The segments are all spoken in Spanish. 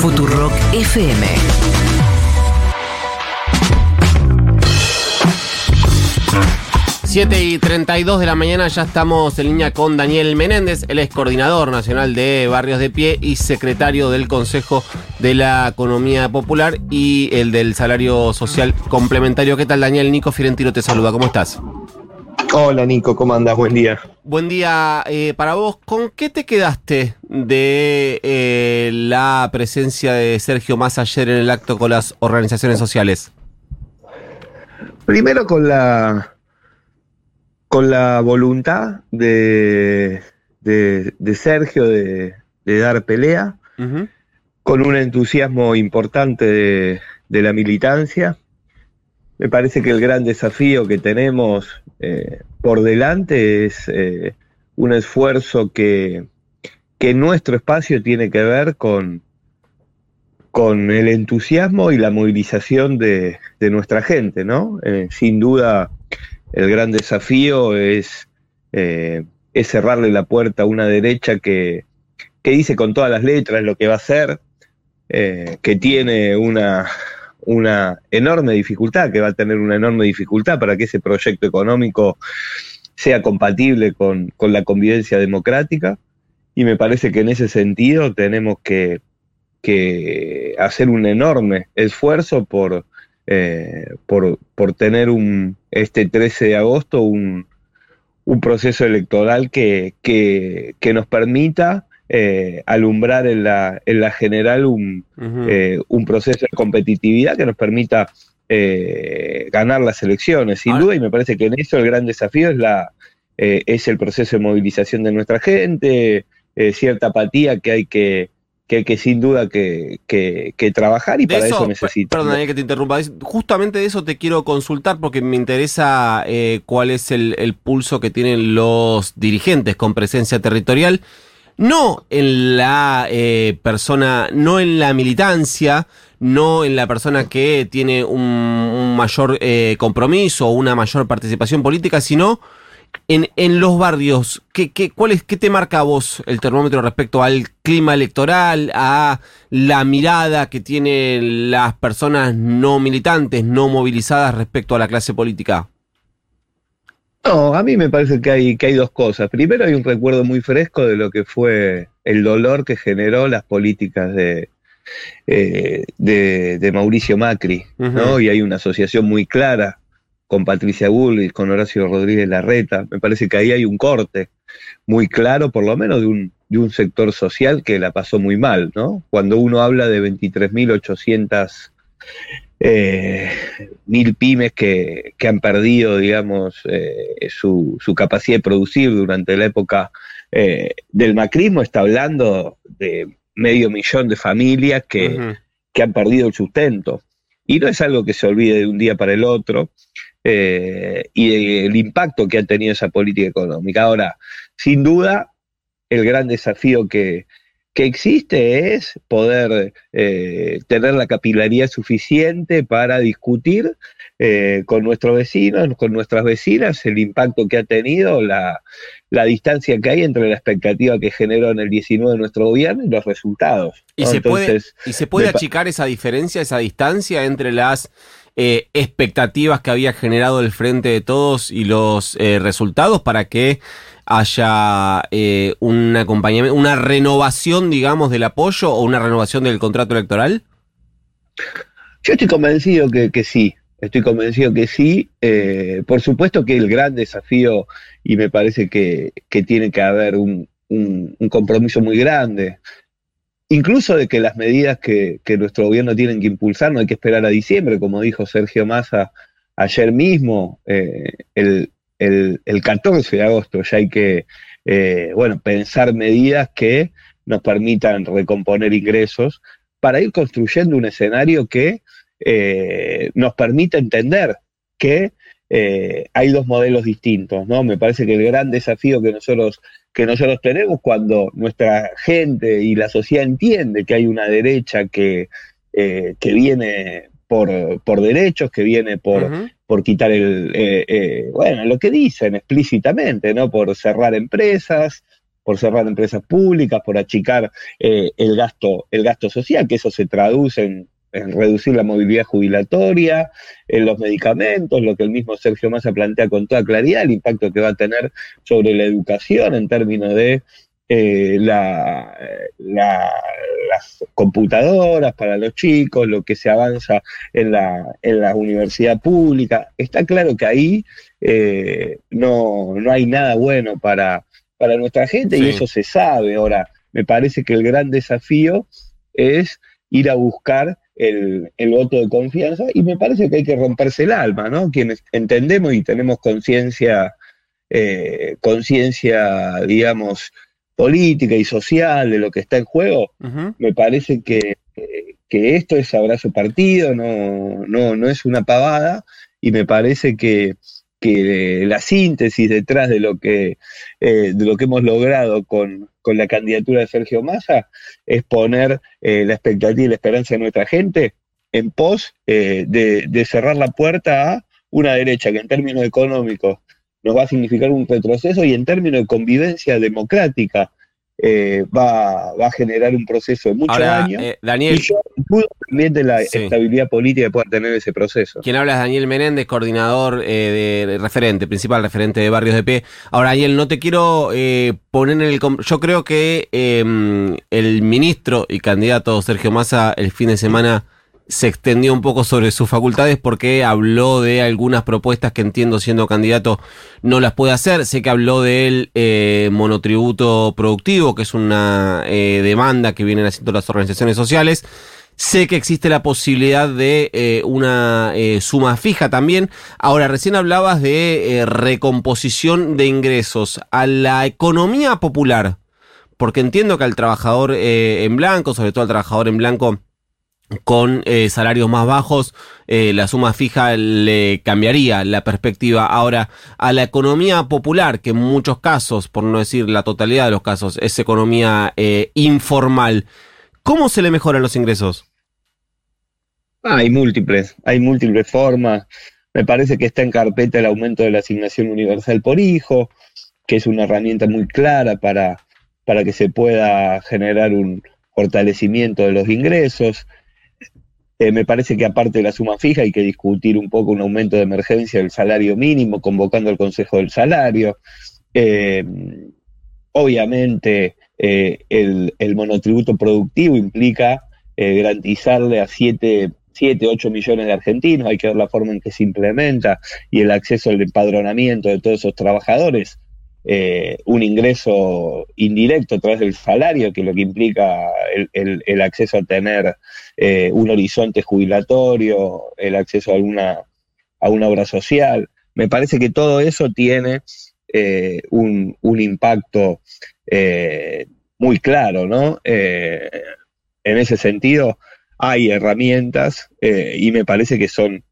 Futurock FM. Siete y 32 de la mañana ya estamos en línea con Daniel Menéndez, él es coordinador nacional de Barrios de Pie y secretario del Consejo de la Economía Popular y el del Salario Social Complementario. ¿Qué tal Daniel? Nico Fiorentino te saluda, ¿cómo estás? Hola Nico, ¿cómo andas? Buen día. Buen día eh, para vos. ¿Con qué te quedaste de eh, la presencia de Sergio Más ayer en el acto con las organizaciones sociales? Primero con la con la voluntad de, de, Sergio de, dar pelea, con un entusiasmo importante de la militancia me parece que el gran desafío que tenemos eh, por delante es eh, un esfuerzo que, que nuestro espacio tiene que ver con, con el entusiasmo y la movilización de, nuestra gente, ¿no? Eh, sin duda, el gran desafío es, es cerrarle la puerta a una derecha que, que dice con todas las letras lo que va a hacer, que tiene una, una enorme dificultad, que va a tener una enorme dificultad para que ese proyecto económico sea compatible con, la convivencia democrática. Y me parece que en ese sentido tenemos que, hacer un enorme esfuerzo por, eh, por, tener un, este 13 de agosto un, proceso electoral que, que nos permita eh, alumbrar en la, en la general un, eh, un, proceso de competitividad que nos permita eh, ganar las elecciones, sin duda, y me parece que en eso el gran desafío es, la, es el proceso de movilización de nuestra gente, cierta apatía que hay que, que hay que sin duda que, que, trabajar y para eso, necesitamos. Perdón, que te interrumpa. Justamente de eso te quiero consultar porque me interesa cuál es el, el, pulso que tienen los dirigentes con presencia territorial no en la eh, persona, no en la militancia, no en la persona que tiene un, mayor eh, compromiso o una mayor participación política, sino en, en los barrios. ¿Qué, qué, cuál es, ¿Qué te marca a vos el termómetro respecto al clima electoral, a la mirada que tienen las personas no militantes, no movilizadas respecto a la clase política? No, a mí me parece que hay, que hay dos cosas. Primero hay un recuerdo muy fresco de lo que fue el dolor que generó las políticas de, eh, de, Mauricio Macri, ¿no? Y hay una asociación muy clara con Patricia Bullrich, con Horacio Rodríguez Larreta. Me parece que ahí hay un corte muy claro, por lo menos de un, de un sector social que la pasó muy mal, ¿no? Cuando uno habla de 23.800 eh, mil pymes que, han perdido, digamos, eh, su, capacidad de producir durante la época eh, del macrismo, está hablando de medio millón de familias que, han perdido el sustento. Y no es algo que se olvide de un día para el otro, y el impacto que ha tenido esa política económica. Ahora, sin duda, el gran desafío que, que existe es poder eh, tener la capilaridad suficiente para discutir eh, con nuestros vecinos, con nuestras vecinas, el impacto que ha tenido, la, distancia que hay entre la expectativa que generó en el 19 nuestro gobierno y los resultados. ¿Y, se, puede, ¿y se puede achicar esa diferencia, esa distancia entre las eh, expectativas que había generado el Frente de Todos y los resultados para que haya eh, un una renovación, digamos, del apoyo o una renovación del contrato electoral? Yo estoy convencido que, sí, estoy convencido que sí. Eh, por supuesto que el gran desafío, y me parece que, tiene que haber un, compromiso muy grande, incluso de que las medidas que, nuestro gobierno tiene que impulsar no hay que esperar a diciembre, como dijo Sergio Massa ayer mismo, eh, el, el, 14 de agosto ya hay que, eh, bueno, pensar medidas que nos permitan recomponer ingresos para ir construyendo un escenario que eh, nos permita entender que hay dos modelos distintos, ¿no? Me parece que el gran desafío que nosotros, que nosotros tenemos cuando nuestra gente y la sociedad entiende que hay una derecha que, eh, que viene por, por, derechos, que viene por, por quitar el, bueno, lo que dicen explícitamente, ¿no? Por cerrar empresas, por cerrar empresas públicas, por achicar el gasto, el gasto social, que eso se traduce en en reducir la movilidad jubilatoria, en los medicamentos, lo que el mismo Sergio Massa plantea con toda claridad, el impacto que va a tener sobre la educación en términos de eh, la, las computadoras para los chicos, lo que se avanza en la, en la universidad pública. Está claro que ahí eh, no, no hay nada bueno para, para nuestra gente y eso se sabe. Ahora, me parece que el gran desafío es ir a buscar el, voto de confianza y me parece que hay que romperse el alma, ¿no? Quienes entendemos y tenemos conciencia, eh, conciencia, digamos, política y social de lo que está en juego, me parece que, que, esto es abrazo partido, no, no, no es una pavada y me parece que, que la síntesis detrás de lo que, eh, de lo que hemos logrado con, con, la candidatura de Sergio Massa es poner eh, la expectativa y la esperanza de nuestra gente en pos eh, de, de, cerrar la puerta a una derecha que en términos económicos nos va a significar un retroceso y en términos de convivencia democrática eh, va, va, a generar un proceso de muchos años. Eh, Daniel, y yo dudo también de la estabilidad política que pueda tener ese proceso. Quien habla es Daniel Menéndez, coordinador eh, de, referente, principal referente de Barrios de P. Ahora, Daniel, no te quiero poner en el... Yo creo que em, el ministro y candidato Sergio Massa el fin de semana se extendió un poco sobre sus facultades porque habló de algunas propuestas que entiendo siendo candidato no las puede hacer. Sé que habló del eh, monotributo productivo, que es una eh, demanda que vienen haciendo las organizaciones sociales. Sé que existe la posibilidad de eh, una suma fija también. Ahora, recién hablabas de recomposición de ingresos a la economía popular, porque entiendo que al trabajador en blanco, sobre todo al trabajador en blanco, con eh, salarios más bajos, eh, la suma fija le cambiaría la perspectiva. Ahora, a la economía popular, que en muchos casos, por no decir la totalidad de los casos, es economía eh, informal, ¿cómo se le mejoran los ingresos? hay múltiples, hay múltiples formas. Me parece que está en carpeta el aumento de la asignación universal por hijo, que es una herramienta muy clara para, para que se pueda generar un fortalecimiento de los ingresos. Eh, me parece que aparte de la suma fija hay que discutir un poco un aumento de emergencia del salario mínimo, convocando al Consejo del Salario. Eh, obviamente eh, el, monotributo productivo implica garantizarle a 7, 7, 8 millones de argentinos, hay que ver la forma en que se implementa y el acceso al empadronamiento de todos esos trabajadores. Un ingreso indirecto a través del salario, que es lo que implica el acceso a tener eh, un horizonte jubilatorio, el acceso a una, a una obra social. Me parece que todo eso tiene eh, un, impacto eh, muy claro, ¿no? en ese sentido, hay herramientas y me parece que son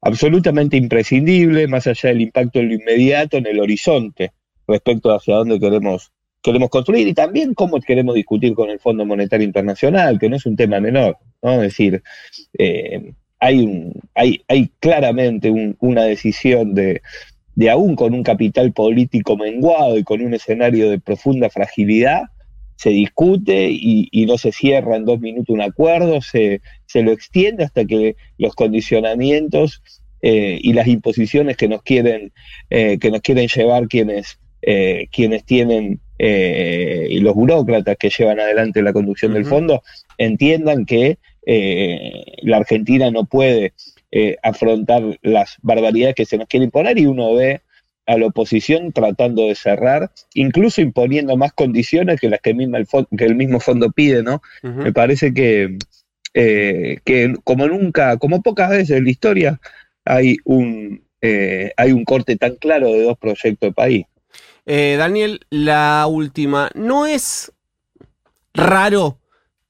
absolutamente imprescindibles, más allá del impacto en lo inmediato, en el horizonte, respecto hacia dónde queremos queremos construir y también cómo queremos discutir con el Fondo Monetario Internacional, que no es un tema menor, ¿no? Es decir, eh, hay, un, hay, hay claramente una decisión de, de aún con un capital político menguado y con un escenario de profunda fragilidad, se discute y, no se cierra en dos minutos un acuerdo, se, se lo extiende hasta que los condicionamientos eh, y las imposiciones que nos quieren, eh, que nos quieren llevar quienes, quienes tienen eh, y los burócratas que llevan adelante la conducción del fondo entiendan que eh, la Argentina no puede eh, afrontar las barbaridades que se nos quieren imponer y uno ve a la oposición tratando de cerrar, incluso imponiendo más condiciones que las que, misma el, que el mismo fondo pide, ¿no? Me parece que, que como nunca, como pocas veces en la historia, hay un, hay un corte tan claro de dos proyectos de país. Eh, Daniel, la última. ¿No es raro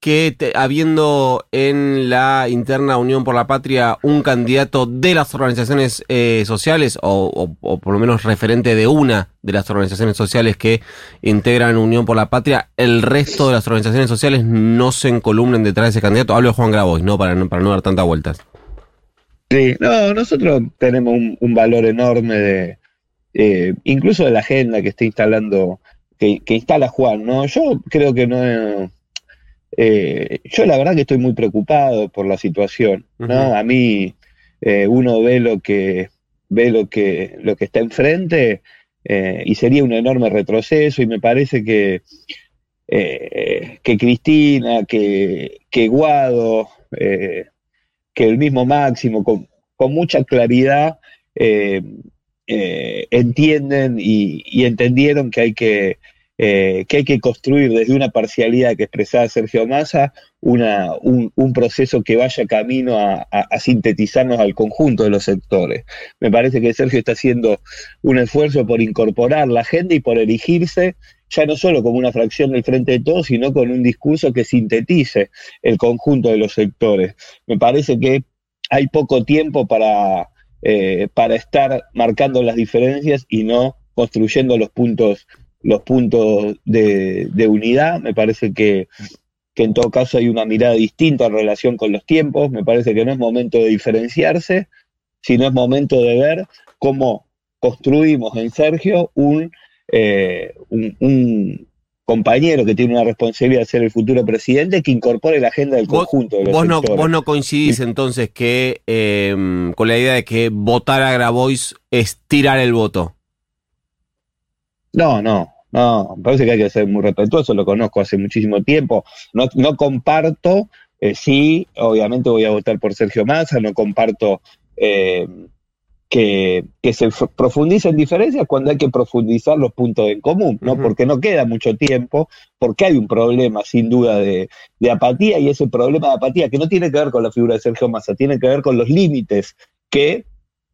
que habiendo en la interna Unión por la Patria un candidato de las organizaciones eh, sociales, o, por lo menos referente de una de las organizaciones sociales que integran Unión por la Patria, el resto de las organizaciones sociales no se encolumnen detrás de ese candidato? Hablo de Juan Grabois, ¿no? Para, para no dar tantas vueltas. Sí, no, nosotros tenemos un, valor enorme de, eh, incluso de la agenda que está instalando, que, que instala Juan, ¿no? Yo creo que no eh, yo la verdad que estoy muy preocupado por la situación, ¿no? A mí eh, uno ve lo que ve lo que lo que está enfrente eh, y sería un enorme retroceso y me parece que que Cristina, que, que Guado, que el mismo Máximo, con, mucha claridad entienden y entendieron que hay que eh, que hay que construir desde una parcialidad que expresaba Sergio Massa una, un, proceso que vaya camino a, sintetizarnos al conjunto de los sectores. Me parece que Sergio está haciendo un esfuerzo por incorporar la agenda y por erigirse ya no solo como una fracción del frente de todos, sino con un discurso que sintetice el conjunto de los sectores. Me parece que hay poco tiempo para, eh, para estar marcando las diferencias y no construyendo los puntos los puntos de, unidad. Me parece que, en todo caso hay una mirada distinta en relación con los tiempos. Me parece que no es momento de diferenciarse, sino es momento de ver cómo construimos en Sergio un, eh, un, compañero que tiene una responsabilidad de ser el futuro presidente que incorpore la agenda del conjunto de los vos no, vos no coincidís entonces que eh, con la idea de que votar a Grabois es tirar el voto. No, no, no, me parece que hay que ser muy respetuoso, lo conozco hace muchísimo tiempo, no, no comparto, eh, sí, obviamente voy a votar por Sergio Massa, no comparto eh, que, que, se profundicen diferencias cuando hay que profundizar los puntos en común, ¿no? Porque no queda mucho tiempo, porque hay un problema sin duda de, de apatía y ese problema de apatía que no tiene que ver con la figura de Sergio Massa, tiene que ver con los límites que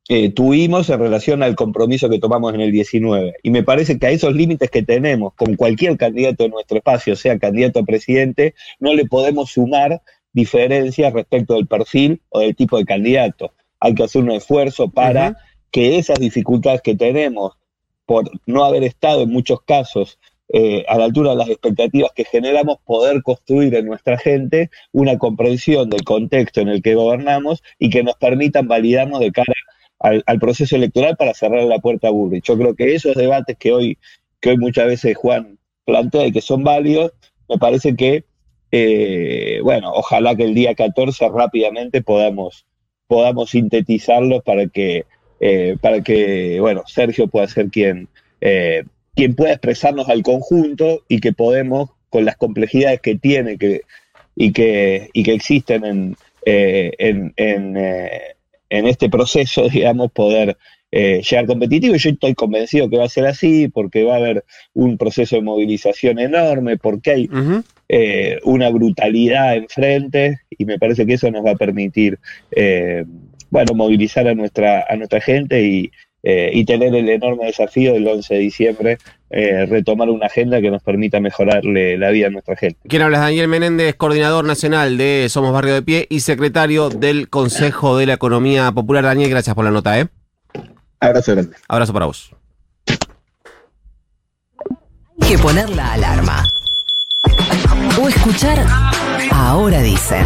eh, tuvimos en relación al compromiso que tomamos en el 19. Y me parece que a esos límites que tenemos con cualquier candidato de nuestro espacio, sea candidato a presidente, no le podemos sumar diferencias respecto del perfil o del tipo de candidato. Hay que hacer un esfuerzo para que esas dificultades que tenemos por no haber estado en muchos casos eh, a la altura de las expectativas que generamos, poder construir en nuestra gente una comprensión del contexto en el que gobernamos y que nos permitan validarnos de cara al, proceso electoral para cerrar la puerta a Burri. Yo creo que esos debates que hoy, que hoy muchas veces Juan plantea y que son válidos, me parece que, eh, bueno, ojalá que el día 14 rápidamente podamos, podamos sintetizarlos para que, eh, para que, bueno, Sergio pueda ser quien, eh, quien pueda expresarnos al conjunto y que podemos, con las complejidades que tiene que, y, que, y que existen en, en, en en este proceso, digamos, poder eh, llegar competitivo. Y yo estoy convencido que va a ser así, porque va a haber un proceso de movilización enorme, porque hay eh, una brutalidad enfrente, y me parece que eso nos va a permitir, eh, bueno, movilizar a nuestra, a nuestra gente y, eh, y tener el enorme desafío del 11 de diciembre, eh, retomar una agenda que nos permita mejorarle la vida a nuestra gente. ¿Quién habla? Daniel Menéndez, coordinador nacional de Somos Barrio de Pie y secretario del Consejo de la Economía Popular. Daniel, gracias por la nota. ¿eh? Abrazo grande. Abrazo para vos. Hay que poner la alarma. O escuchar Ahora dicen.